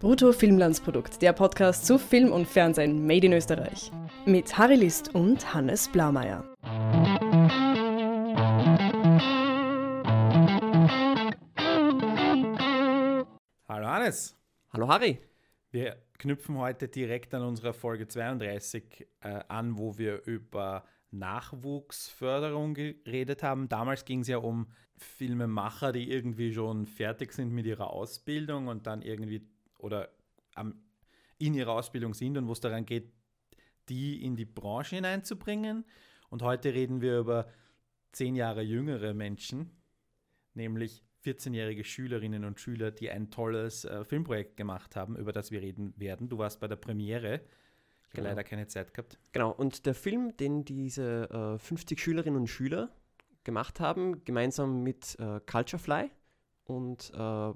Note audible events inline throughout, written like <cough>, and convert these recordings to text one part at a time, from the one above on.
Brutto Filmlandsprodukt, der Podcast zu Film und Fernsehen made in Österreich. Mit Harry List und Hannes Blaumeier. Hallo Hannes. Hallo Harry. Wir knüpfen heute direkt an unserer Folge 32 äh, an, wo wir über Nachwuchsförderung geredet haben. Damals ging es ja um Filmemacher, die irgendwie schon fertig sind mit ihrer Ausbildung und dann irgendwie oder am, in ihrer Ausbildung sind und wo es daran geht, die in die Branche hineinzubringen. Und heute reden wir über zehn Jahre jüngere Menschen, nämlich 14-jährige Schülerinnen und Schüler, die ein tolles äh, Filmprojekt gemacht haben, über das wir reden werden. Du warst bei der Premiere. Ich habe Genau. leider keine Zeit gehabt. Genau, und der Film, den diese äh, 50 Schülerinnen und Schüler gemacht haben, gemeinsam mit äh, Culturefly und äh,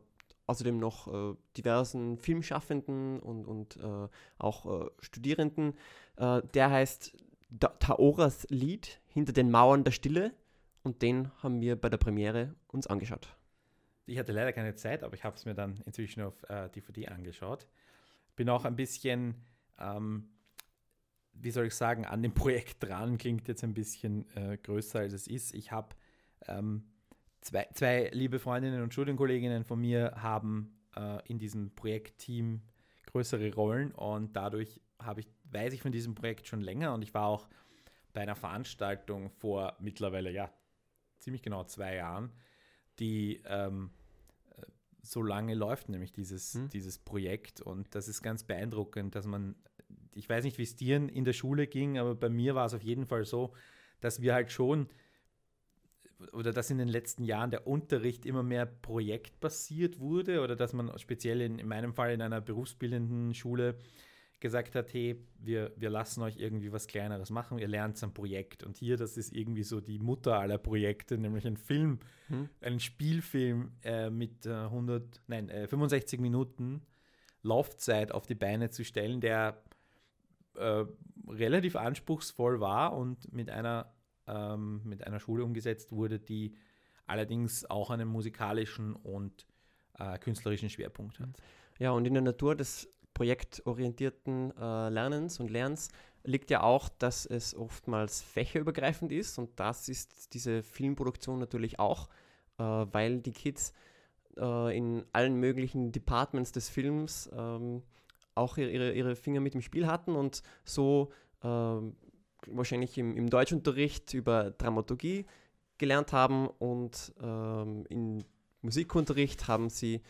außerdem noch äh, diversen Filmschaffenden und, und äh, auch äh, Studierenden, äh, der heißt Da- Taoras Lied hinter den Mauern der Stille und den haben wir bei der Premiere uns angeschaut. Ich hatte leider keine Zeit, aber ich habe es mir dann inzwischen auf äh, DVD angeschaut. Bin auch ein bisschen, ähm, wie soll ich sagen, an dem Projekt dran. Klingt jetzt ein bisschen äh, größer, als es ist. Ich habe ähm, zwei, zwei liebe Freundinnen und Studienkolleginnen von mir haben äh, in diesem Projektteam größere Rollen und dadurch habe ich, weiß ich von diesem Projekt schon länger und ich war auch bei einer Veranstaltung vor mittlerweile, ja, ziemlich genau zwei Jahren, die ähm, äh, so lange läuft, nämlich dieses, Hm. dieses Projekt. Und das ist ganz beeindruckend, dass man, ich weiß nicht, wie es dir in der Schule ging, aber bei mir war es auf jeden Fall so, dass wir halt schon, oder dass in den letzten Jahren der Unterricht immer mehr projektbasiert wurde oder dass man speziell in, in meinem Fall in einer berufsbildenden Schule gesagt hat, hey, wir, wir lassen euch irgendwie was Kleineres machen, ihr lernt ein Projekt. Und hier, das ist irgendwie so die Mutter aller Projekte, nämlich ein Film, Hm? einen Spielfilm äh, mit äh, 100, nein, äh, 65 Minuten Laufzeit auf die Beine zu stellen, der äh, relativ anspruchsvoll war und mit einer, ähm, mit einer Schule umgesetzt wurde, die allerdings auch einen musikalischen und äh, künstlerischen Schwerpunkt hat. Ja, und in der Natur des projektorientierten äh, Lernens und Lernens liegt ja auch, dass es oftmals fächerübergreifend ist und das ist diese Filmproduktion natürlich auch, äh, weil die Kids äh, in allen möglichen Departments des Films ähm, auch ihre, ihre, Finger mit im Spiel hatten und so ähm, wahrscheinlich im, im Deutschunterricht über Dramaturgie gelernt haben und ähm, im Musikunterricht haben sie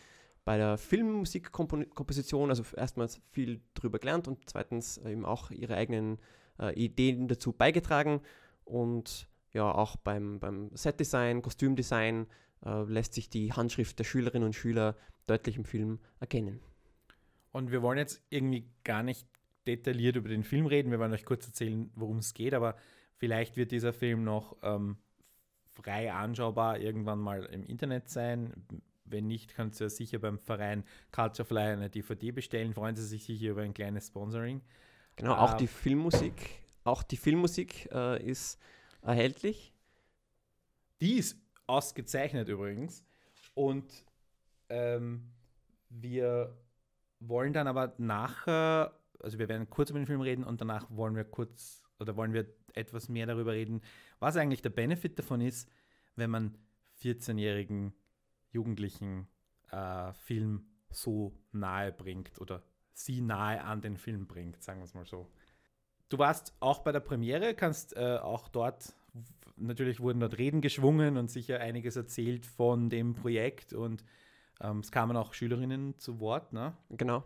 bei der Filmmusikkomposition, also erstmals viel drüber gelernt und zweitens eben auch ihre eigenen äh, Ideen dazu beigetragen und ja, auch beim, beim Setdesign, Kostümdesign äh, lässt sich die Handschrift der Schülerinnen und Schüler deutlich im Film erkennen. Und wir wollen jetzt irgendwie gar nicht detailliert über den Film reden. Wir wollen euch kurz erzählen, worum es geht, aber vielleicht wird dieser Film noch ähm, frei anschaubar irgendwann mal im Internet sein. Wenn nicht, kannst du ja sicher beim Verein Culturefly eine DVD bestellen. Freuen Sie sich sicher über ein kleines Sponsoring. Genau, auch Ah. die Filmmusik, auch die Filmmusik äh, ist erhältlich. Die ist ausgezeichnet übrigens. Und ähm, wir wollen dann aber nachher, also wir werden kurz über den Film reden und danach wollen wir kurz oder wollen wir etwas mehr darüber reden, was eigentlich der Benefit davon ist, wenn man 14-jährigen Jugendlichen äh, Film so nahe bringt oder sie nahe an den Film bringt, sagen wir es mal so. Du warst auch bei der Premiere, kannst äh, auch dort, natürlich wurden dort Reden geschwungen und sicher einiges erzählt von dem Projekt und ähm, es kamen auch Schülerinnen zu Wort. Ne? Genau,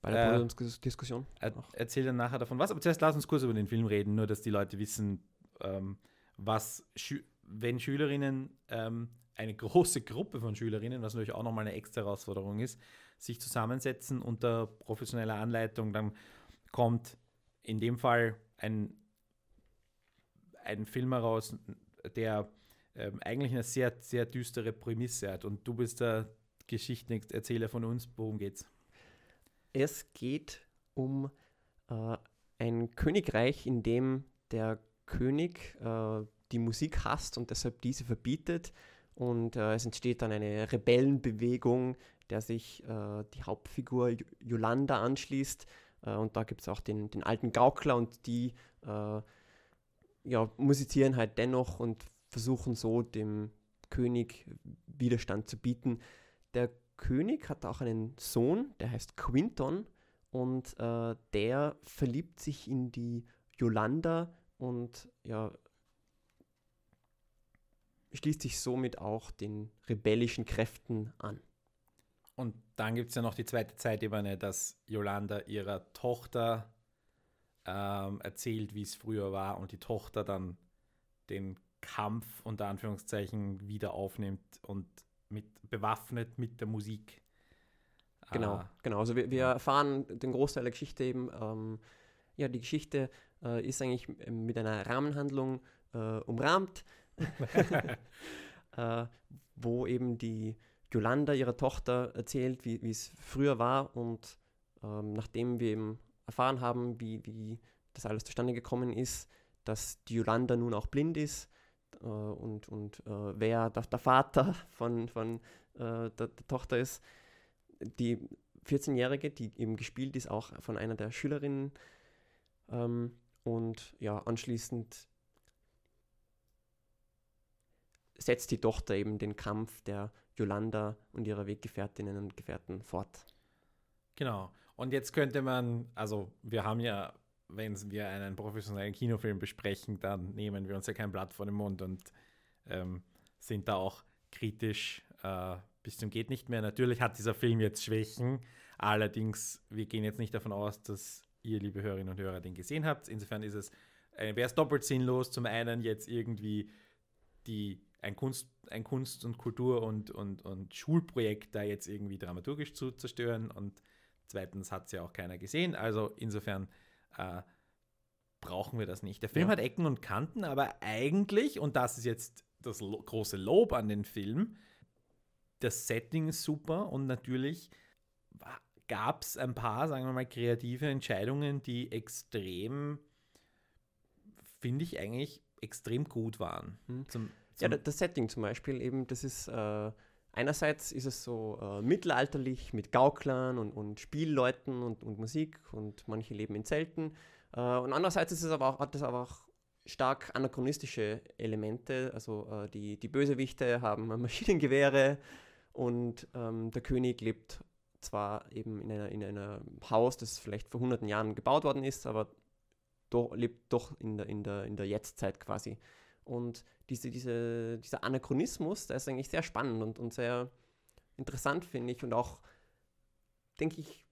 bei Äh, der Podiumsdiskussion. Er, erzähl dann nachher davon was, aber zuerst lass uns kurz über den Film reden, nur dass die Leute wissen, ähm, was, Schü wenn Schülerinnen, ähm, eine <laughs> große Gruppe von Schülerinnen, was natürlich auch nochmal eine extra Herausforderung ist, sich zusammensetzen unter professioneller Anleitung, dann kommt in dem Fall ein, ein Film heraus, der ähm, eigentlich eine sehr, sehr düstere Prämisse hat und du bist der Geschichtenerzähler von uns, worum geht's? Es geht um äh, ein Königreich, in dem der König äh, die Musik hasst und deshalb diese verbietet. Und äh, es entsteht dann eine Rebellenbewegung, der sich äh, die Hauptfigur Yolanda anschließt. Äh, und da gibt es auch den, den alten Gaukler und die äh, ja, musizieren halt dennoch und versuchen so dem König Widerstand zu bieten. Der König hat auch einen Sohn, der heißt Quinton und äh, der verliebt sich in die Yolanda und ja, schließt sich somit auch den rebellischen Kräften an. Und dann gibt es ja noch die zweite Zeitebene, dass Yolanda ihrer Tochter ähm, erzählt, wie es früher war und die Tochter dann den Kampf unter Anführungszeichen wieder aufnimmt und mit bewaffnet mit der Musik. Genau, äh, genau. Also wir, wir, erfahren den Großteil der Geschichte eben. Ähm, ja, die Geschichte äh, ist eigentlich mit einer Rahmenhandlung äh, umrahmt, <laughs> <laughs> äh, wo eben die Yolanda ihrer Tochter erzählt, wie es früher war und ähm, nachdem wir eben erfahren haben, wie, wie das alles zustande gekommen ist, dass die Yolanda nun auch blind ist und, und äh, wer der, der, Vater von, von äh, der, der, Tochter ist. Die 14-Jährige, die eben gespielt ist, auch von einer der Schülerinnen. Ähm, und ja, anschließend setzt die Tochter eben den Kampf der Yolanda und ihrer Weggefährtinnen und Gefährten fort. Genau. Und jetzt könnte man, also wir haben ja, wenn wir einen professionellen Kinofilm besprechen, dann nehmen wir uns ja kein Blatt vor den Mund und ähm, sind da auch kritisch äh, bis zum geht nicht mehr. Natürlich hat dieser Film jetzt Schwächen, allerdings, wir gehen jetzt nicht davon aus, dass ihr, liebe Hörerinnen und Hörer, den gesehen habt. Insofern ist es, äh, wäre es doppelt sinnlos, zum einen jetzt irgendwie die ein Kunst, ein Kunst- und Kultur- und, und, und Schulprojekt da jetzt irgendwie dramaturgisch zu zerstören und Zweitens hat es ja auch keiner gesehen. Also insofern äh, brauchen wir das nicht. Der Film ja. hat Ecken und Kanten, aber eigentlich, und das ist jetzt das lo große Lob an den Film, das Setting ist super und natürlich gab es ein paar, sagen wir mal, kreative Entscheidungen, die extrem, finde ich eigentlich, extrem gut waren. Hm. Zum, zum ja, das Setting zum Beispiel eben, das ist äh, einerseits ist es so äh, mittelalterlich mit Gauklern und, und Spielleuten und, und, Musik und manche leben in Zelten. Äh, und andererseits ist es aber auch, hat es aber auch stark anachronistische Elemente. Also äh, die, die Bösewichte haben <laughs> Maschinengewehre und ähm, der König lebt zwar eben in, einer, in einem Haus, das vielleicht vor hunderten Jahren gebaut worden ist, aber doch, lebt doch in der, in der, in der Jetztzeit quasi. Und diese, diese, dieser Anachronismus, der ist eigentlich sehr spannend und, und sehr interessant, finde ich. Und auch, denke ich,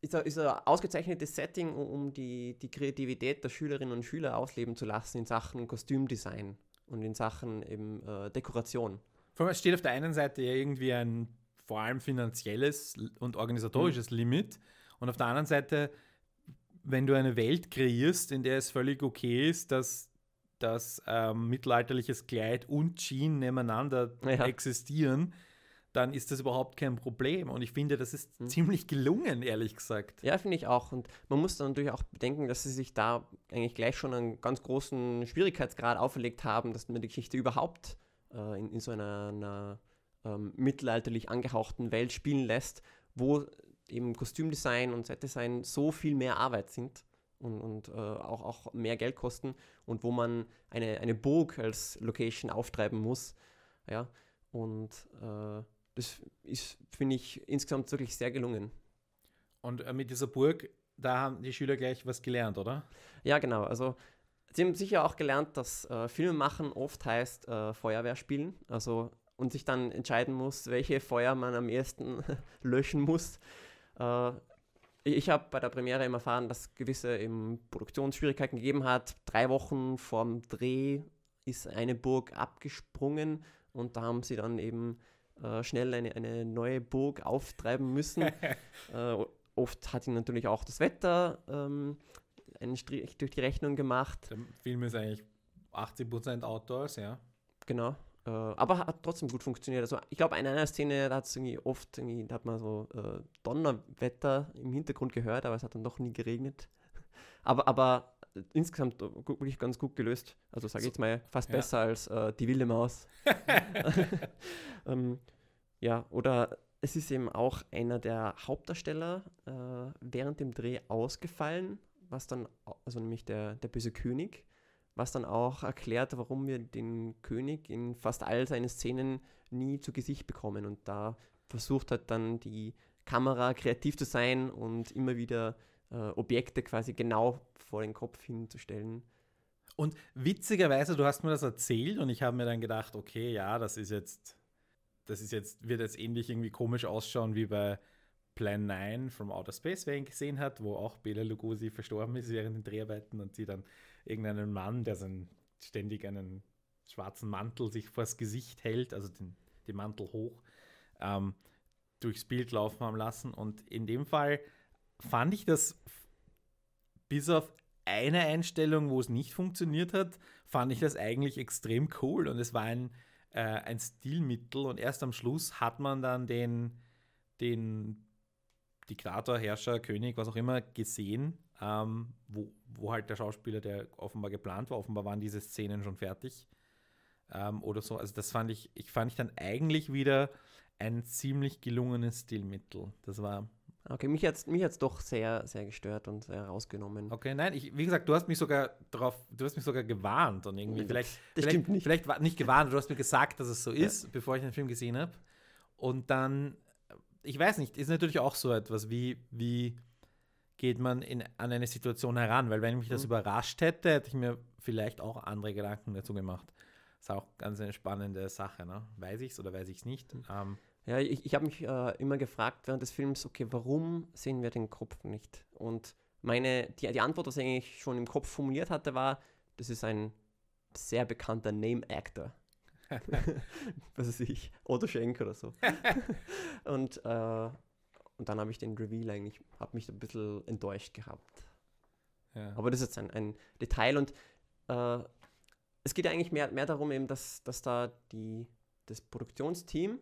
ist ein, ist ein ausgezeichnetes Setting, um, die, die Kreativität der Schülerinnen und Schüler ausleben zu lassen in Sachen Kostümdesign und in Sachen eben äh, Dekoration. Vor allem, es steht auf der einen Seite ja irgendwie ein vor allem finanzielles und organisatorisches mhm. Limit und auf der anderen Seite, wenn du eine Welt kreierst, in der es völlig okay ist, dass dass ähm, mittelalterliches Kleid und Jean nebeneinander ja. existieren, dann ist das überhaupt kein Problem. Und ich finde, das ist mhm. ziemlich gelungen, ehrlich gesagt. Ja, finde ich auch. Und man muss dann natürlich auch bedenken, dass sie sich da eigentlich gleich schon einen ganz großen Schwierigkeitsgrad auferlegt haben, dass man die Geschichte überhaupt äh, in, in, so einer, einer ähm, mittelalterlich angehauchten Welt spielen lässt, wo eben Kostümdesign und Setdesign so viel mehr Arbeit sind und, und äh, auch, auch mehr Geld kosten und wo man eine, eine Burg als Location auftreiben muss. Ja, und äh, das ist, finde ich, insgesamt wirklich sehr gelungen. Und äh, mit dieser Burg, da haben die Schüler gleich was gelernt, oder? Ja, genau. Also sie haben sicher auch gelernt, dass äh, Filme machen oft heißt äh, Feuerwehr spielen. Also und sich dann entscheiden muss, welche Feuer man am ersten <laughs> löschen muss. Ich habe bei der Premiere eben erfahren, dass es gewisse eben Produktionsschwierigkeiten gegeben hat. Drei Wochen vorm Dreh ist eine Burg abgesprungen und da haben sie dann eben äh, schnell eine, eine neue Burg auftreiben müssen. <laughs> äh, oft hat ihnen natürlich auch das Wetter ähm, einen Strich durch die Rechnung gemacht. Der Film ist eigentlich 80% Outdoors, ja. Genau. Äh, aber hat trotzdem gut funktioniert. Also ich glaube, in einer Szene da hat es irgendwie oft, irgendwie, da hat man so äh, Donnerwetter im Hintergrund gehört, aber es hat dann doch nie geregnet. <laughs> aber, aber insgesamt wirklich ganz gut gelöst. Also sage ich jetzt mal fast ja. besser als äh, die wilde Maus. <laughs> <laughs> ähm, ja, oder es ist eben auch einer der Hauptdarsteller äh, während dem Dreh ausgefallen, was dann, also nämlich der, der böse König, was dann auch erklärt, warum wir den König in fast all seinen Szenen nie zu Gesicht bekommen. Und da versucht hat dann die Kamera kreativ zu sein und immer wieder äh, Objekte quasi genau vor den Kopf hinzustellen. Und witzigerweise, du hast mir das erzählt und ich habe mir dann gedacht, okay, ja, das ist jetzt, das ist jetzt, wird jetzt ähnlich irgendwie komisch ausschauen wie bei Plan 9 from Outer Space, wer ihn gesehen hat, wo auch Bela Lugosi verstorben ist während den Dreharbeiten und sie dann irgendeinen Mann, der so ständig einen schwarzen Mantel sich vors Gesicht hält, also den, den Mantel hoch, ähm, durchs Bild laufen haben lassen. Und in dem Fall fand ich das bis auf eine Einstellung, wo es nicht funktioniert hat, fand ich das eigentlich extrem cool und es war ein, äh, ein Stilmittel und erst am Schluss hat man dann den, den Diktator, Herrscher, König, was auch immer, gesehen, ähm, wo, wo halt der Schauspieler, der offenbar geplant war, offenbar waren diese Szenen schon fertig ähm, oder so. Also das fand ich, ich fand ich dann eigentlich wieder ein ziemlich gelungenes Stilmittel. Das war. Okay, mich hat es mich hat's doch sehr, sehr gestört und sehr rausgenommen. Okay, nein, ich, wie gesagt, du hast mich sogar darauf, du hast mich sogar gewarnt und irgendwie, vielleicht, das vielleicht, nicht. vielleicht war nicht gewarnt, du hast mir gesagt, dass es so ist, ja. bevor ich den Film gesehen habe. Und dann ich weiß nicht, ist natürlich auch so etwas, wie, wie geht man in, an eine Situation heran? Weil wenn mich das mhm. überrascht hätte, hätte ich mir vielleicht auch andere Gedanken dazu gemacht. Ist auch ganz eine spannende Sache, ne? Weiß ich es oder weiß ich es nicht? Mhm. Ähm, ja, ich, ich habe mich äh, immer gefragt während des Films, okay, warum sehen wir den Kopf nicht? Und meine, die, die Antwort, was ich eigentlich schon im Kopf formuliert hatte, war, das ist ein sehr bekannter Name-Actor. <laughs> was weiß ich, Otto Schenk oder so. <laughs> und, äh, und dann habe ich den Reveal eigentlich, habe mich ein bisschen enttäuscht gehabt. Ja. Aber das ist jetzt ein, ein Detail und äh, es geht eigentlich mehr, mehr darum, eben, dass, dass da die, das Produktionsteam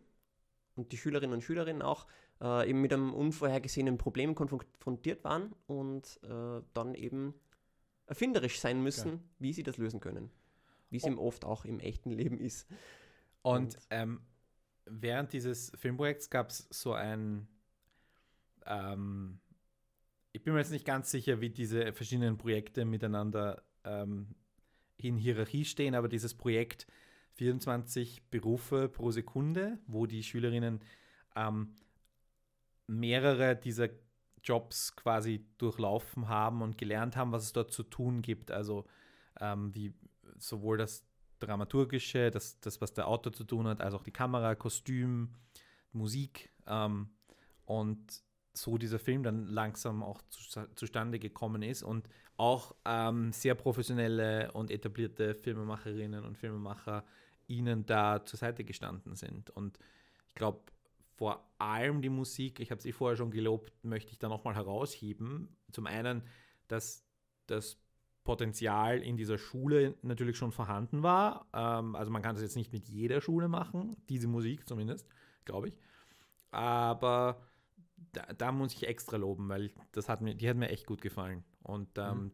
und die Schülerinnen und Schülerinnen auch äh, eben mit einem unvorhergesehenen Problem konfrontiert waren und äh, dann eben erfinderisch sein müssen, ja. wie sie das lösen können wie es ihm oft auch im echten Leben ist. Und, und ähm, während dieses Filmprojekts gab es so ein, ähm, ich bin mir jetzt nicht ganz sicher, wie diese verschiedenen Projekte miteinander ähm, in Hierarchie stehen, aber dieses Projekt 24 Berufe pro Sekunde, wo die Schülerinnen ähm, mehrere dieser Jobs quasi durchlaufen haben und gelernt haben, was es dort zu tun gibt. Also ähm, wie sowohl das Dramaturgische, das, das, was der Autor zu tun hat, als auch die Kamera, Kostüm, Musik. Ähm, und so dieser Film dann langsam auch zu, zustande gekommen ist und auch ähm, sehr professionelle und etablierte Filmemacherinnen und Filmemacher ihnen da zur Seite gestanden sind. Und ich glaube, vor allem die Musik, ich habe eh vorher schon gelobt, möchte ich da nochmal herausheben. Zum einen, dass das Potenzial in dieser Schule natürlich schon vorhanden war. Ähm, also man kann das jetzt nicht mit jeder Schule machen, diese Musik zumindest, glaube ich. Aber da, da, muss ich extra loben, weil das hat mir, die hat mir echt gut gefallen. Und ähm, mhm.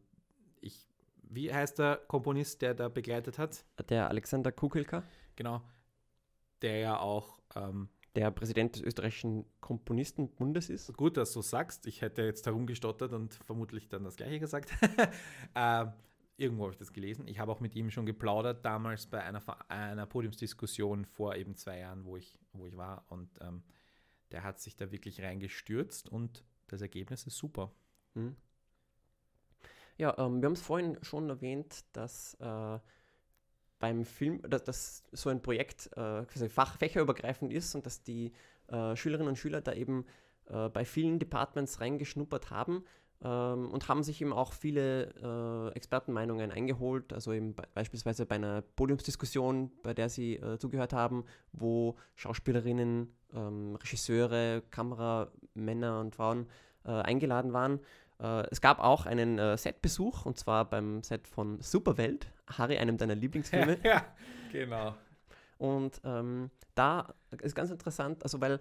ich, wie heißt der Komponist, der da begleitet hat? Der Alexander Kukelka. Genau. Der ja auch ähm, der Präsident des österreichischen Komponistenbundes ist. Gut, dass du sagst. Ich hätte jetzt herumgestottert und vermutlich dann das Gleiche gesagt. <laughs> äh, irgendwo habe ich das gelesen. Ich habe auch mit ihm schon geplaudert, damals bei einer, einer Podiumsdiskussion vor eben zwei Jahren, wo ich, wo ich war. Und ähm, der hat sich da wirklich reingestürzt und das Ergebnis ist super. Mhm. Ja, ähm, wir haben es vorhin schon erwähnt, dass äh, beim Film, dass, dass so ein Projekt äh, quasi fachfächerübergreifend ist und dass die äh, Schülerinnen und Schüler da eben äh, bei vielen Departments reingeschnuppert haben ähm, und haben sich eben auch viele äh, Expertenmeinungen eingeholt, also eben be beispielsweise bei einer Podiumsdiskussion, bei der sie äh, zugehört haben, wo Schauspielerinnen, ähm, Regisseure, Kameramänner und Frauen äh, eingeladen waren es gab auch einen äh, Setbesuch und zwar beim Set von Superwelt, Harry, einem deiner Lieblingsfilme. <laughs> ja, genau. Und ähm, da ist ganz interessant, also weil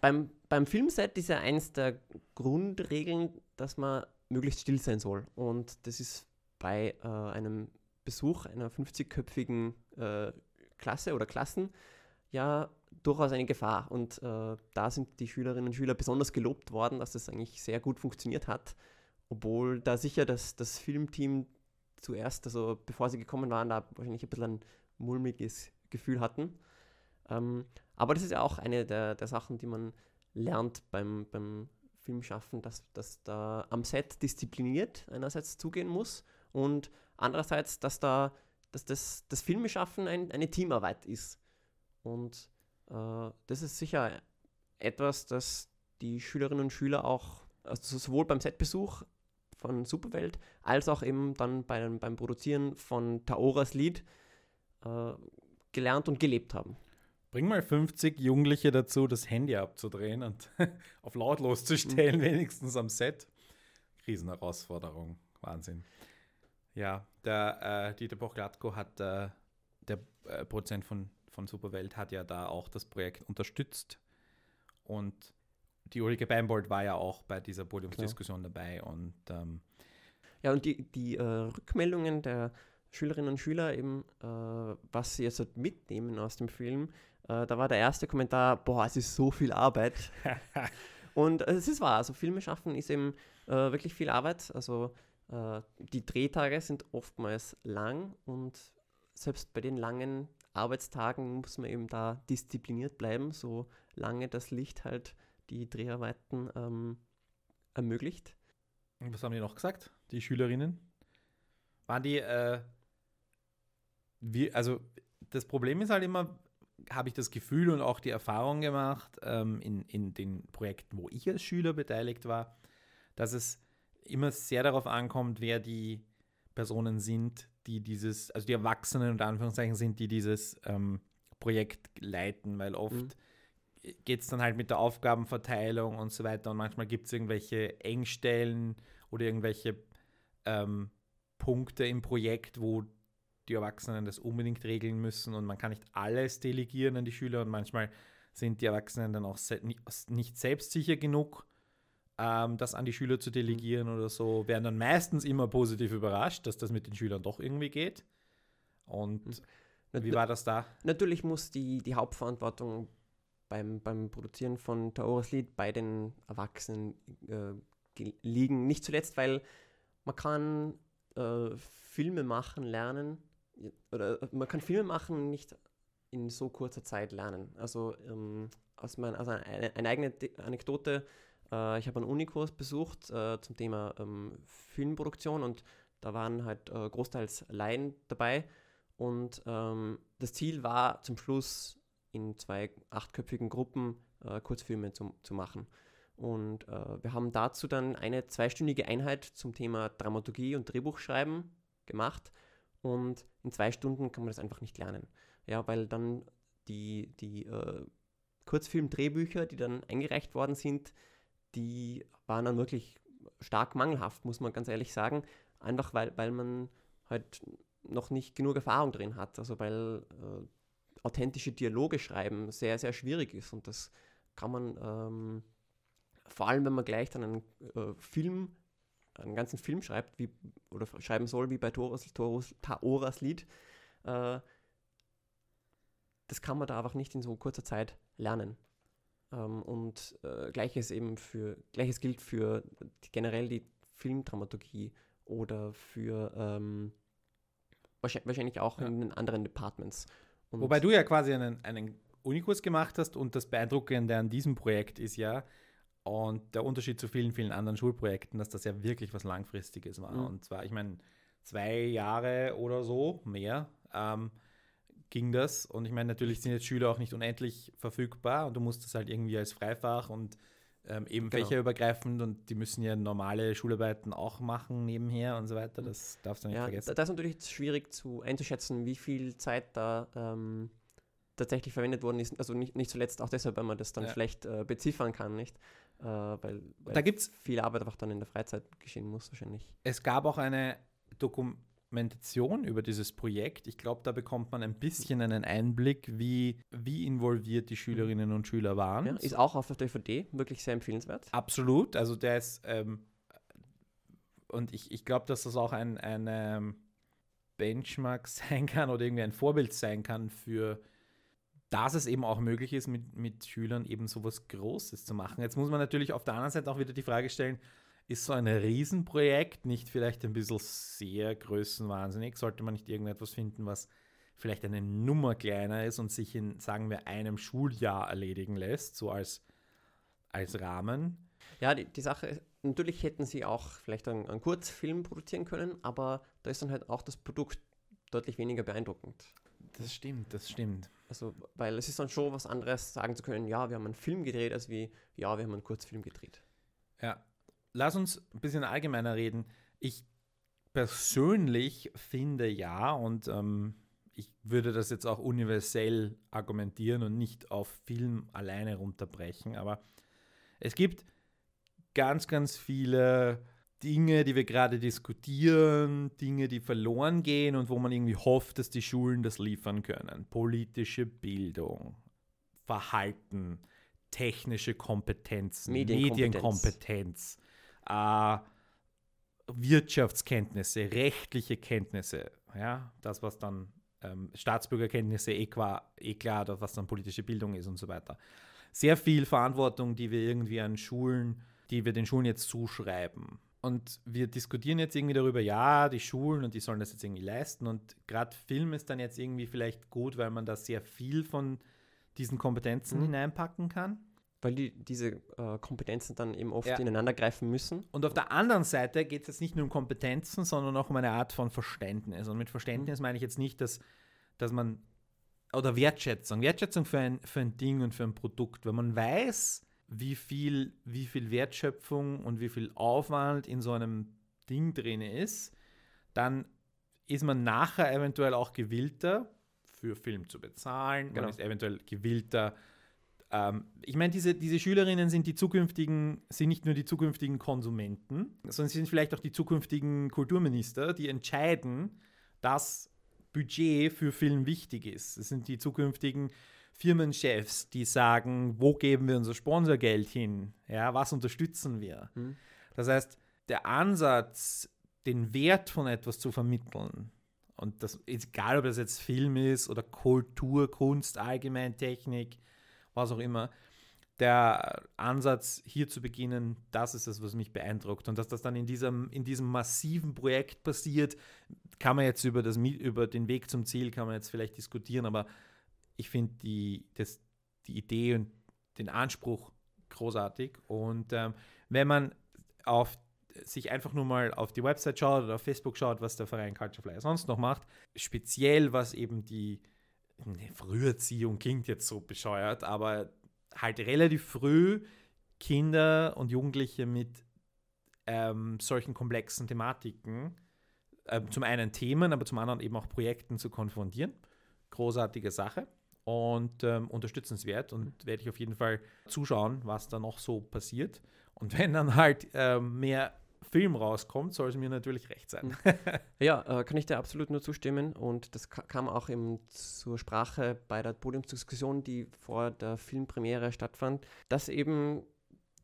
beim, beim Filmset ist ja eins der Grundregeln, dass man möglichst still sein soll. Und das ist bei äh, einem Besuch einer 50-köpfigen äh, Klasse oder Klassen ja durchaus eine Gefahr. Und äh, da sind die Schülerinnen und Schüler besonders gelobt worden, dass das eigentlich sehr gut funktioniert hat. Obwohl da sicher das, das Filmteam zuerst, also bevor sie gekommen waren, da wahrscheinlich ein bisschen ein mulmiges Gefühl hatten. Ähm, aber das ist ja auch eine der, der Sachen, die man lernt beim, beim Filmschaffen, dass, dass da am Set diszipliniert einerseits zugehen muss und andererseits, dass da dass das, das Filmeschaffen ein, eine Teamarbeit ist. Und äh, das ist sicher etwas, das die Schülerinnen und Schüler auch, also sowohl beim Setbesuch von Superwelt, als auch eben dann beim, beim Produzieren von Taoras Lied äh, gelernt und gelebt haben. Bring mal 50 Jugendliche dazu, das Handy abzudrehen und <laughs> auf lautlos zu stellen, mhm. <laughs> wenigstens am Set. Riesenherausforderung, Wahnsinn. Ja, der äh, Dieter Boch-Glatko hat, äh, der äh, Produzent von, von Superwelt, hat ja da auch das Projekt unterstützt. Und die Ulrike Beimbold war ja auch bei dieser Podiumsdiskussion Klar. dabei. Und, ähm, ja, und die, die äh, Rückmeldungen der Schülerinnen und Schüler, eben, äh, was sie jetzt mitnehmen aus dem Film, äh, da war der erste Kommentar, boah, es ist so viel Arbeit. <laughs> und es ist wahr, also Filme schaffen ist eben wirklich viel Arbeit. Also die Drehtage sind oftmals lang und selbst bei den langen Arbeitstagen muss man eben da diszipliniert bleiben, solange das Licht halt die Dreharbeiten ähm, ermöglicht. Was haben die noch gesagt, die Schülerinnen? Waren die, äh, wie, also das Problem ist halt immer, habe ich das Gefühl und auch die Erfahrung gemacht ähm, in, in den Projekten, wo ich als Schüler beteiligt war, dass es immer sehr darauf ankommt, wer die Personen sind, die dieses, also die Erwachsenen unter Anführungszeichen sind, die dieses ähm, Projekt leiten, weil oft mhm. geht es dann halt mit der Aufgabenverteilung und so weiter und manchmal gibt es irgendwelche Engstellen oder irgendwelche ähm, Punkte im Projekt, wo die Erwachsenen das unbedingt regeln müssen und man kann nicht alles delegieren an die Schüler und manchmal sind die Erwachsenen dann auch nicht selbstsicher genug, ähm, das an die Schüler zu delegieren oder so, werden dann meistens immer positiv überrascht, dass das mit den Schülern doch irgendwie geht. Und mhm. wie war das da? Natürlich muss die, die Hauptverantwortung beim, beim Produzieren von Taoras Lied bei den Erwachsenen äh, liegen. Nicht zuletzt, weil man kann äh, Filme machen lernen, oder man kann Filme machen nicht in so kurzer Zeit lernen. Also, ähm, aus mein, also eine, eine eigene Anekdote, äh, ich habe einen Unikurs besucht äh, zum Thema ähm, Filmproduktion und da waren halt äh, großteils Laien dabei und ähm, das Ziel war zum Schluss in zwei achtköpfigen Gruppen äh, Kurzfilme zu, zu machen. Und äh, wir haben dazu dann eine zweistündige Einheit zum Thema Dramaturgie und Drehbuchschreiben gemacht. Und in zwei Stunden kann man das einfach nicht lernen. Ja, weil dann die, die äh, Kurzfilm-Drehbücher, die dann eingereicht worden sind, die waren dann wirklich stark mangelhaft, muss man ganz ehrlich sagen. Einfach weil, weil man halt noch nicht genug Erfahrung drin hat. Also weil äh, authentische Dialoge schreiben sehr, sehr schwierig ist. Und das kann man, ähm, vor allem wenn man gleich dann einen äh, Film, einen ganzen Film schreibt, wie, oder schreiben soll, wie bei Toras, Toras, Taoras Lied, äh, das kann man da einfach nicht in so kurzer Zeit lernen. Ähm, und äh, gleiches eben für, gleiches gilt für die, generell die Filmdramaturgie oder für ähm, wahrscheinlich auch ja. in den anderen Departments. Und Wobei du ja quasi einen, einen Unikurs gemacht hast und das Beeindruckende an diesem Projekt ist ja, und der Unterschied zu vielen, vielen anderen Schulprojekten, dass das ja wirklich was Langfristiges war. Mhm. Und zwar, ich meine, zwei Jahre oder so, mehr, ähm, ging das. Und ich meine, natürlich sind jetzt Schüler auch nicht unendlich verfügbar und du musst das halt irgendwie als Freifach und ähm, eben genau. fächerübergreifend und die müssen ja normale Schularbeiten auch machen nebenher und so weiter. Das darfst du nicht ja, vergessen. Das ist natürlich schwierig zu einzuschätzen, wie viel Zeit da ähm, tatsächlich verwendet worden ist. Also nicht, nicht zuletzt auch deshalb, weil man das dann ja. schlecht äh, beziffern kann, nicht? Äh, weil, weil da gibt's viel Arbeit einfach dann in der Freizeit geschehen muss wahrscheinlich. Es gab auch eine Dokumentation Dokumentation über dieses Projekt. Ich glaube, da bekommt man ein bisschen einen Einblick, wie, wie involviert die Schülerinnen und Schüler waren. Ja, ist auch auf der DVD wirklich sehr empfehlenswert. Absolut. Also der ist, ähm, und ich, ich glaube, dass das auch ein, ein ähm, Benchmark <laughs> sein kann oder irgendwie ein Vorbild sein kann für dass es eben auch möglich ist, mit, mit Schülern eben sowas Großes zu machen. Jetzt muss man natürlich auf der anderen Seite auch wieder die Frage stellen, ist so ein Riesenprojekt nicht vielleicht ein bisschen sehr größenwahnsinnig? Sollte man nicht irgendetwas finden, was vielleicht eine Nummer kleiner ist und sich in, sagen wir, einem Schuljahr erledigen lässt, so als, als Rahmen? Ja, die, die Sache ist, natürlich hätten sie auch vielleicht einen, einen Kurzfilm produzieren können, aber da ist dann halt auch das Produkt deutlich weniger beeindruckend. Das stimmt, das stimmt. Also, weil es ist dann schon was anderes, sagen zu können, ja, wir haben einen Film gedreht, als wie, ja, wir haben einen Kurzfilm gedreht. Ja, lass uns ein bisschen allgemeiner reden. Ich persönlich finde ja, und ähm, ich würde das jetzt auch universell argumentieren und nicht auf Film alleine runterbrechen, aber es gibt ganz, ganz viele Dinge, die wir gerade diskutieren, Dinge, die verloren gehen und wo man irgendwie hofft, dass die Schulen das liefern können. Politische Bildung, Verhalten, technische Kompetenzen, Medienkompetenz, Medienkompetenz äh, Wirtschaftskenntnisse, rechtliche Kenntnisse, ja, das, was dann ähm, Staatsbürgerkenntnisse eh, qua, eh klar, was dann politische Bildung ist und so weiter. Sehr viel Verantwortung, die wir irgendwie an Schulen, die wir den Schulen jetzt zuschreiben. Und wir diskutieren jetzt irgendwie darüber, ja, die Schulen und die sollen das jetzt irgendwie leisten. Und gerade Film ist dann jetzt irgendwie vielleicht gut, weil man da sehr viel von diesen Kompetenzen mhm. hineinpacken kann. Weil die, diese äh, Kompetenzen dann eben oft ja. ineinander greifen müssen. Und auf der anderen Seite geht es jetzt nicht nur um Kompetenzen, sondern auch um eine Art von Verständnis. Und mit Verständnis mhm. meine ich jetzt nicht, dass, dass man, oder Wertschätzung, Wertschätzung für ein, für ein Ding und für ein Produkt. Wenn man weiß, wie viel, wie viel Wertschöpfung und wie viel Aufwand in so einem Ding drin ist, dann ist man nachher eventuell auch gewillter, für Film zu bezahlen. Genau. Man ist eventuell gewillter, ähm, ich meine, diese, diese Schülerinnen sind die zukünftigen, sind nicht nur die zukünftigen Konsumenten, sondern sie sind vielleicht auch die zukünftigen Kulturminister, die entscheiden, dass Budget für Film wichtig ist. Es sind die zukünftigen Firmenchefs, die sagen, wo geben wir unser Sponsorgeld hin? Ja, was unterstützen wir? Mhm. Das heißt, der Ansatz, den Wert von etwas zu vermitteln, und das ist egal, ob das jetzt Film ist oder Kultur, Kunst, allgemein Technik, was auch immer. Der Ansatz, hier zu beginnen, das ist das, was mich beeindruckt. Und dass das dann in diesem, in diesem massiven Projekt passiert, kann man jetzt über, das, über den Weg zum Ziel, kann man jetzt vielleicht diskutieren, aber ich finde die, die Idee und den Anspruch großartig. Und ähm, wenn man auf sich einfach nur mal auf die Website schaut oder auf Facebook schaut, was der Verein Culture Flyer sonst noch macht, speziell was eben die eine Früherziehung klingt jetzt so bescheuert, aber halt relativ früh Kinder und Jugendliche mit ähm, solchen komplexen Thematiken, äh, zum einen Themen, aber zum anderen eben auch Projekten zu konfrontieren. Großartige Sache und ähm, unterstützenswert und werde ich auf jeden Fall zuschauen, was da noch so passiert. Und wenn dann halt äh, mehr Film rauskommt, soll es mir natürlich recht sein. Mhm. ja, äh, kann ich dir absolut nur zustimmen. Und das kam auch eben zur Sprache bei der Podiumsdiskussion, die vor der Filmpremiere stattfand, dass eben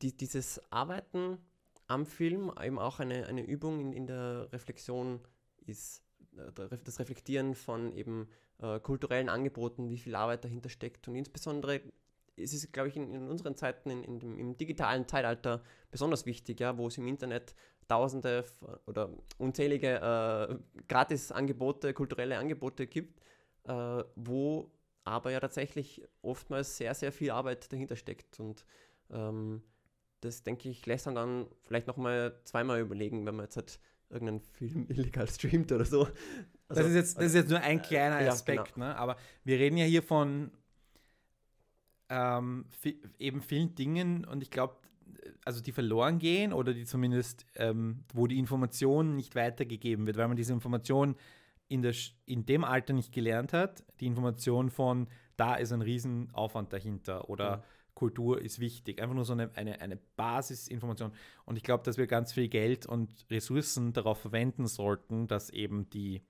die, dieses Arbeiten am Film eben auch eine, eine Übung in, in der Reflexion ist. Äh, das Reflektieren von eben äh, kulturellen Angeboten, wie viel Arbeit dahinter steckt und insbesondere es ist, glaube ich, in, in, unseren Zeiten, in, in dem, im digitalen Zeitalter besonders wichtig, ja, wo es im Internet tausende oder unzählige äh, Gratis-Angebote, kulturelle Angebote gibt, äh, wo aber ja tatsächlich oftmals sehr, sehr viel Arbeit dahinter steckt. Und ähm, das, denke ich, lässt man dann vielleicht nochmal zweimal überlegen, wenn man jetzt halt irgendeinen Film <laughs> illegal streamt oder so. Also, das, ist jetzt, das ist jetzt nur ein kleiner Aspekt, ja, genau. ne? aber wir reden ja hier von ähm, eben vielen Dingen und ich glaube, also die verloren gehen oder die zumindest, ähm, wo die Information nicht weitergegeben wird, weil man diese Information in, der, in dem Alter nicht gelernt hat. Die Information von, da ist ein Riesenaufwand dahinter oder mhm. Kultur ist wichtig. Einfach nur so eine, eine, eine Basisinformation. Und ich glaube, dass wir ganz viel Geld und Ressourcen darauf verwenden sollten, dass eben die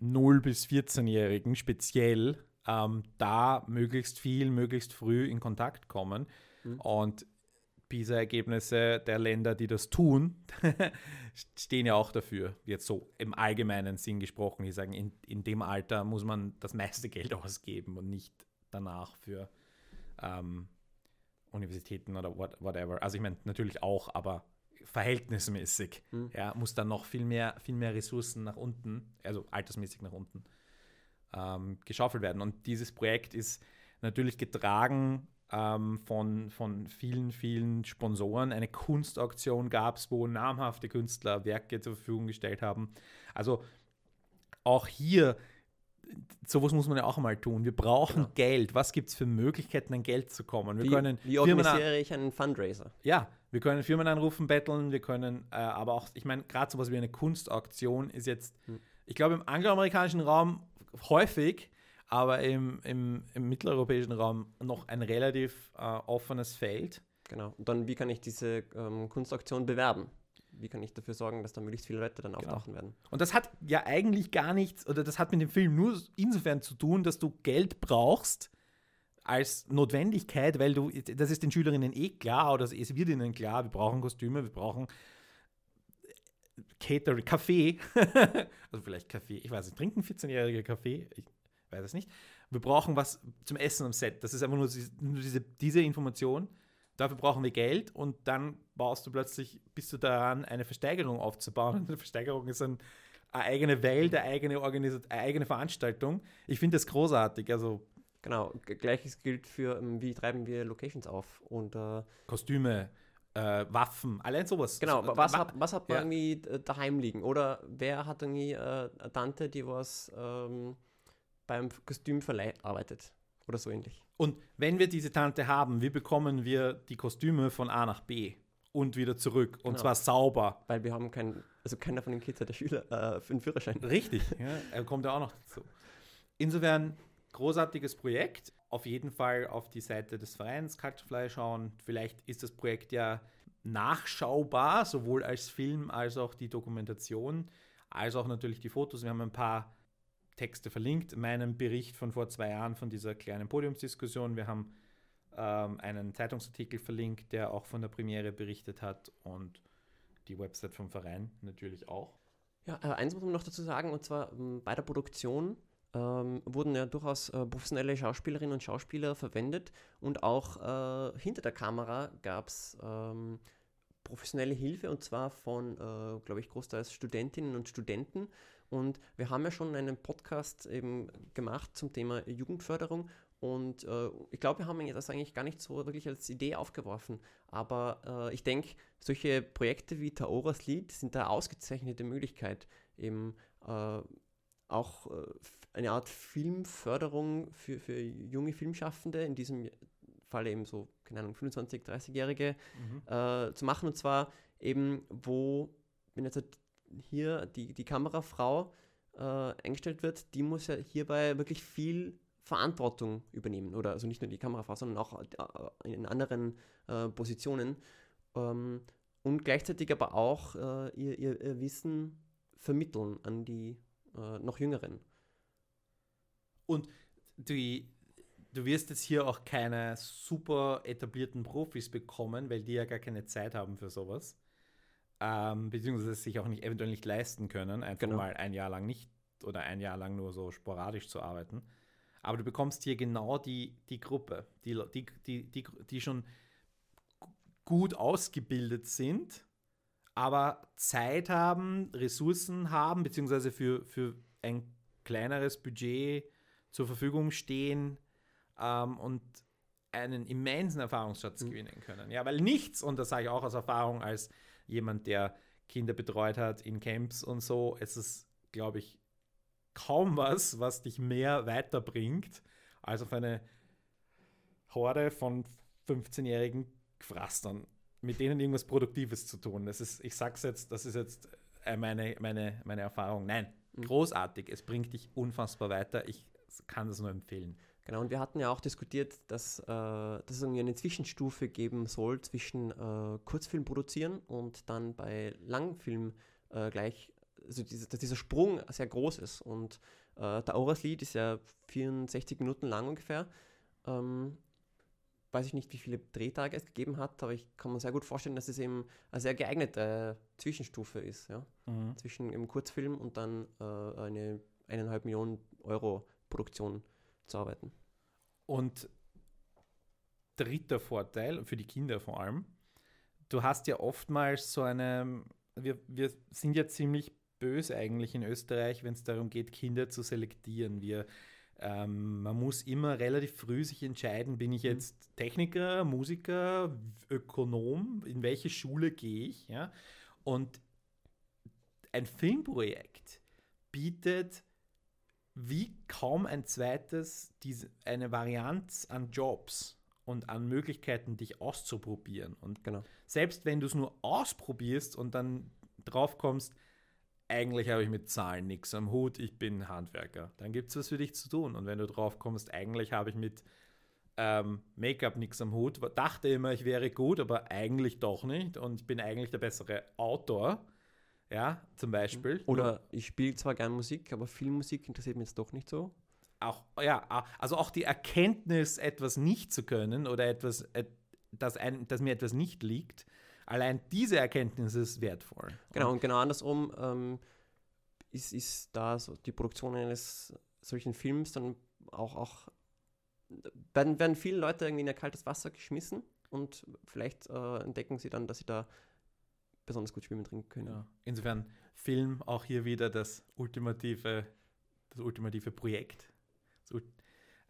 0- bis 14-Jährigen speziell ähm, da möglichst viel, möglichst früh in Kontakt kommen. Mhm. Und PISA-Ergebnisse der Länder, die das tun, <laughs> stehen ja auch dafür, jetzt so im allgemeinen Sinn gesprochen. Die sagen, in, in dem Alter muss man das meiste Geld <laughs> ausgeben und nicht danach für ähm, Universitäten oder what, whatever. Also ich meine natürlich auch, aber verhältnismäßig. Mhm. Ja, muss dann noch viel mehr, viel mehr Ressourcen nach unten, also altersmäßig nach unten, ähm, geschaufelt werden. Und dieses Projekt ist natürlich getragen ähm, von, von vielen, vielen Sponsoren. Eine Kunstauktion gab es, wo namhafte Künstler Werke zur Verfügung gestellt haben. Also auch hier, sowas muss man ja auch mal tun. Wir brauchen Genau. Geld. Was gibt es für Möglichkeiten, an Geld zu kommen? Wir Wie, können wie organisiere ich einen Fundraiser? ja, wir können Firmen anrufen, betteln, wir können äh, aber auch, ich meine, gerade sowas wie eine Kunstauktion ist jetzt, Hm. ich glaube, im angloamerikanischen Raum häufig, aber im, im, im mitteleuropäischen Raum noch ein relativ äh, offenes Feld. Genau. Und dann, wie kann ich diese ähm, Kunstaktion bewerben? Wie kann ich dafür sorgen, dass da möglichst viele Leute dann Genau. auftauchen werden? Und das hat ja eigentlich gar nichts, oder das hat mit dem Film nur insofern zu tun, dass du Geld brauchst als Notwendigkeit, weil du, das ist den Schülerinnen eh klar, oder es wird ihnen klar, wir brauchen Kostüme, wir brauchen Catering, Kaffee, <laughs> also vielleicht Kaffee, ich weiß nicht, trinken 14-jährige Kaffee? Ich weiß es nicht. Wir brauchen was zum Essen am Set. Das ist einfach nur, diese- diese, Information. Dafür brauchen wir Geld und dann baust du plötzlich, bist du daran, eine Versteigerung aufzubauen. Und eine Versteigerung ist ein, eine eigene Welt, eine eigene, eine eigene Veranstaltung. Ich finde das großartig. Also Genau. Gleiches gilt für, ähm, wie treiben wir Locations auf? Und äh, Kostüme, äh, Waffen, allein sowas. genau, Also, was wa- hat, was hat man ja. irgendwie äh, daheim liegen? Oder wer hat irgendwie äh, eine Tante, die was ähm, beim Kostümverleih arbeitet? Oder so ähnlich. Und wenn wir diese Tante haben, wie bekommen wir die Kostüme von A nach B und wieder zurück? Und Genau. zwar sauber. Weil wir haben keinen, also keiner von den Kids hat der Schüler äh, für einen Führerschein. Richtig, ja, er kommt ja auch noch dazu. Insofern großartiges Projekt. Auf jeden Fall auf die Seite des Vereins Culturefly schauen. Vielleicht ist das Projekt ja nachschaubar, sowohl als Film als auch die Dokumentation, als auch natürlich die Fotos. Wir haben ein paar Texte verlinkt. Meinen Bericht von vor zwei Jahren von dieser kleinen Podiumsdiskussion. Wir haben ähm, einen Zeitungsartikel verlinkt, der auch von der Premiere berichtet hat und die Website vom Verein natürlich auch. Ja, äh, eins muss man noch dazu sagen, und zwar ähm, bei der Produktion ähm, wurden ja durchaus äh, professionelle Schauspielerinnen und Schauspieler verwendet und auch äh, hinter der Kamera gab es ähm, professionelle Hilfe und zwar von, äh, glaube ich, großteils Studentinnen und Studenten. Und wir haben ja schon einen Podcast eben gemacht zum Thema Jugendförderung und äh, ich glaube, wir haben das eigentlich gar nicht so wirklich als Idee aufgeworfen. Aber äh, ich denke, solche Projekte wie Taoras Lied sind da ausgezeichnete Möglichkeit, eben äh, auch äh, eine Art Filmförderung für, für junge Filmschaffende, in diesem Fall eben so, keine Ahnung, 25-, 30-Jährige, äh, zu machen. Und zwar eben, wo, wenn jetzt halt hier die, die Kamerafrau äh, eingestellt wird, die muss ja hierbei wirklich viel Verantwortung übernehmen. Oder also nicht nur die Kamerafrau, sondern auch äh, in anderen äh, Positionen. Ähm, und gleichzeitig aber auch äh, ihr, ihr, ihr Wissen vermitteln an die äh, noch Jüngeren. Die, du wirst jetzt hier auch keine super etablierten Profis bekommen, weil die ja gar keine Zeit haben für sowas. Ähm, beziehungsweise es sich auch nicht eventuell nicht leisten können, einfach Genau. mal ein Jahr lang nicht oder ein Jahr lang nur so sporadisch zu arbeiten. Aber du bekommst hier genau die, die Gruppe, die, die, die, die, die schon gu- gut ausgebildet sind, aber Zeit haben, Ressourcen haben, beziehungsweise für, für ein kleineres Budget zur Verfügung stehen ähm, und einen immensen Erfahrungsschatz Mhm. gewinnen können. Ja, weil nichts, und das sage ich auch aus Erfahrung als jemand, der Kinder betreut hat in Camps und so, es ist, glaube ich, kaum was, was dich mehr weiterbringt, als auf eine Horde von 15-jährigen Gefrastern, mit denen irgendwas Produktives zu tun. Das ist, ich sag's jetzt, das ist jetzt äh, meine, meine, meine Erfahrung. Nein, Mhm. großartig. Es bringt dich unfassbar weiter. Ich kann das nur empfehlen. Genau, und wir hatten ja auch diskutiert, dass, äh, dass es irgendwie eine Zwischenstufe geben soll zwischen äh, Kurzfilm produzieren und dann bei Langfilm äh, gleich, also diese, dass dieser Sprung sehr groß ist. Und äh, der Auras-Lied ist ja 64 Minuten lang ungefähr. Ähm, weiß ich nicht, wie viele Drehtage es gegeben hat, aber ich kann mir sehr gut vorstellen, dass es eben eine sehr geeignete Zwischenstufe ist, ja zwischen im Kurzfilm und dann äh, eine eineinhalb Millionen Euro Produktion zu arbeiten. Und dritter Vorteil, für die Kinder vor allem, du hast ja oftmals so eine, wir, wir sind ja ziemlich böse eigentlich in Österreich, wenn es darum geht, Kinder zu selektieren. Wir, ähm, man muss immer relativ früh sich entscheiden, bin ich Mhm. jetzt Techniker, Musiker, Ökonom, in welche Schule gehe ich. Ja? Und ein Filmprojekt bietet wie kaum ein zweites diese, eine Varianz an Jobs und an Möglichkeiten, dich auszuprobieren. Und Genau. selbst wenn du es nur ausprobierst und dann drauf kommst, eigentlich habe ich mit Zahlen nichts am Hut, ich bin Handwerker, dann gibt es was für dich zu tun. Und wenn du drauf kommst, eigentlich habe ich mit ähm, Make-up nichts am Hut, dachte immer, ich wäre gut, aber eigentlich doch nicht und ich bin eigentlich der bessere Autor, ja, zum Beispiel. Oder ich spiele zwar gern Musik, aber Filmmusik interessiert mich jetzt doch nicht so. auch, ja, also auch die Erkenntnis, etwas nicht zu können oder etwas, et- dass, ein, dass mir etwas nicht liegt, allein diese Erkenntnis ist wertvoll. Genau, und genau andersrum ähm, ist, ist da so die Produktion eines solchen Films dann auch, auch werden, werden viele Leute irgendwie in ein kaltes Wasser geschmissen und vielleicht äh, entdecken sie dann, dass sie da besonders gut schwimmen drin können. Ja. Insofern Film auch hier wieder das ultimative, das ultimative Projekt. Das,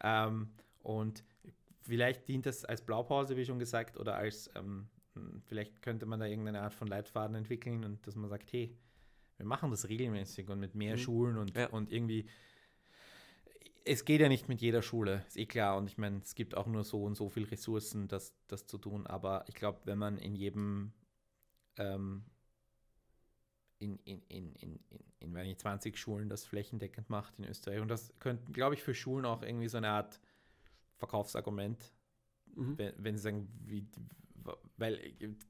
ähm, und vielleicht dient das als Blaupause, wie schon gesagt, oder als, ähm, mh, vielleicht könnte man da irgendeine Art von Leitfaden entwickeln und dass man sagt, hey, wir machen das regelmäßig und mit mehr Mhm. Schulen und, Ja. und irgendwie, es geht ja nicht mit jeder Schule, ist eh klar. Und ich meine, es gibt auch nur so und so viel Ressourcen, das, das zu tun. Aber ich glaube, wenn man in jedem ähm, in, in, in, in, in, in weiß nicht, 20 Schulen das flächendeckend macht in Österreich. Und das könnte, glaube ich, für Schulen auch irgendwie so eine Art Verkaufsargument, Mhm. wenn, wenn sie sagen, wie, weil,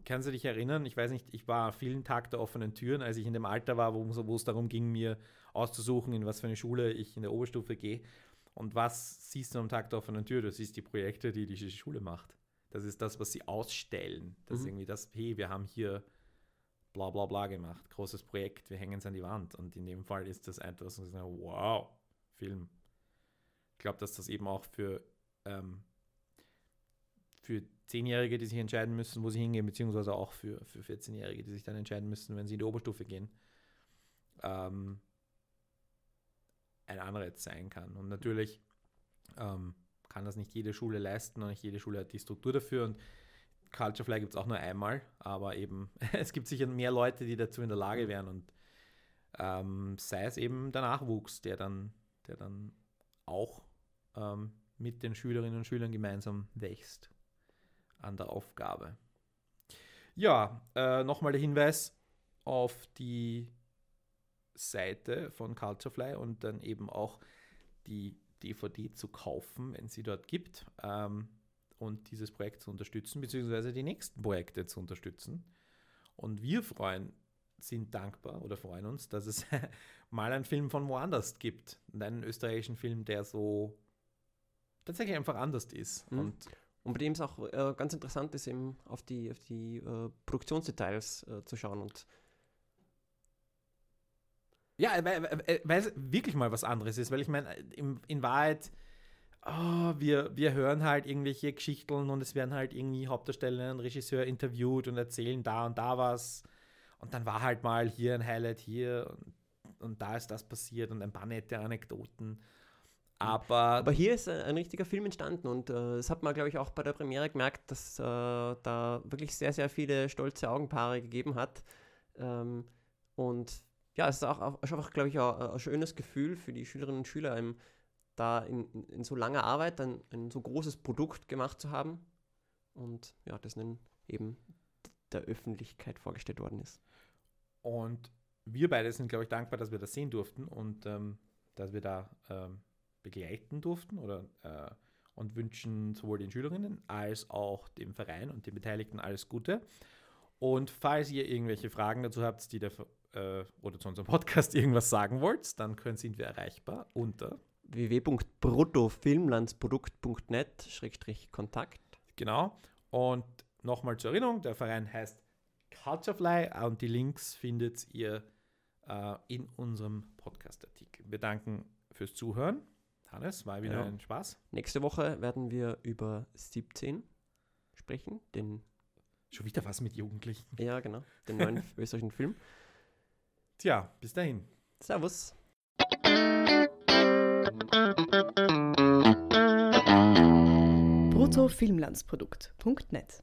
kannst du dich erinnern, ich weiß nicht, ich war vielen Tag der offenen Türen, als ich in dem Alter war, wo, wo es darum ging, mir auszusuchen, in was für eine Schule ich in der Oberstufe gehe. Und was siehst du am Tag der offenen Tür? Du siehst die Projekte, die diese Schule macht. Das ist das, was sie ausstellen. Das ist Mhm. irgendwie das, hey, wir haben hier bla bla bla gemacht, großes Projekt, wir hängen es an die Wand. Und in dem Fall ist das etwas, wo ich sage, wow, Film. Ich glaube, dass das eben auch für, ähm, für Zehnjährige, die sich entscheiden müssen, wo sie hingehen, beziehungsweise auch für, für 14-Jährige, die sich dann entscheiden müssen, wenn sie in die Oberstufe gehen, ähm, ein Anreiz sein kann. Und natürlich ähm, kann das nicht jede Schule leisten und nicht jede Schule hat die Struktur dafür. Und Culture Fly gibt es auch nur einmal, aber eben, <laughs> es gibt sicher mehr Leute, die dazu in der Lage wären und ähm, sei es eben der Nachwuchs, der dann, der dann auch ähm, mit den Schülerinnen und Schülern gemeinsam wächst an der Aufgabe. Ja, äh, nochmal der Hinweis auf die Seite von Culturefly und dann eben auch die DVD zu kaufen, wenn sie dort gibt. Ähm, und dieses Projekt zu unterstützen, beziehungsweise die nächsten Projekte zu unterstützen. Und wir freuen, sind dankbar oder freuen uns, dass es <laughs> mal einen Film von woanders gibt. Einen österreichischen Film, der so tatsächlich einfach anders ist. Mhm. Und Und bei dem es auch äh, ganz interessant ist, eben auf die, auf die äh, Produktionsdetails äh, zu schauen und Ja, weil, weil- weil es wirklich mal was anderes ist, weil ich meine, in, in Wahrheit, oh, wir, wir hören halt irgendwelche Geschichten und es werden halt irgendwie Hauptdarsteller und Regisseur interviewt und erzählen da und da was. Und dann war halt mal hier ein Highlight hier und, und da ist das passiert und ein paar nette Anekdoten. Aber, Aber hier ist ein, richtiger Film entstanden und äh, das hat man, glaube ich, auch bei der Premiere gemerkt, dass äh, da wirklich sehr, sehr viele stolze Augenpaare gegeben hat. Ähm, und ja, es ist auch, auch glaube ich, auch ein schönes Gefühl für die Schülerinnen und Schüler, eben da in, in, in so langer Arbeit ein, ein so großes Produkt gemacht zu haben und ja, das dann eben der Öffentlichkeit vorgestellt worden ist. Und wir beide sind, glaube ich, dankbar, dass wir das sehen durften und ähm, dass wir da ähm, begleiten durften oder äh, und wünschen sowohl den Schülerinnen als auch dem Verein und den Beteiligten alles Gute. Und falls ihr irgendwelche Fragen dazu habt, die der äh, oder zu unserem Podcast <laughs> irgendwas sagen wollt, dann können sind wir erreichbar unter www.bruttofilmlandsprodukt.net-kontakt. genau. Und nochmal zur Erinnerung, der Verein heißt Culturefly und die Links findet ihr äh, in unserem Podcast-Artikel. Wir danken fürs Zuhören. Hannes, war wieder Ja. ein Spaß. Nächste Woche werden wir über 17 sprechen, den, Schon wieder was mit Jugendlichen. ja genau, den neuen <laughs> österreichischen Film. Tja, bis dahin. Servus. bruttofilmlandsprodukt.net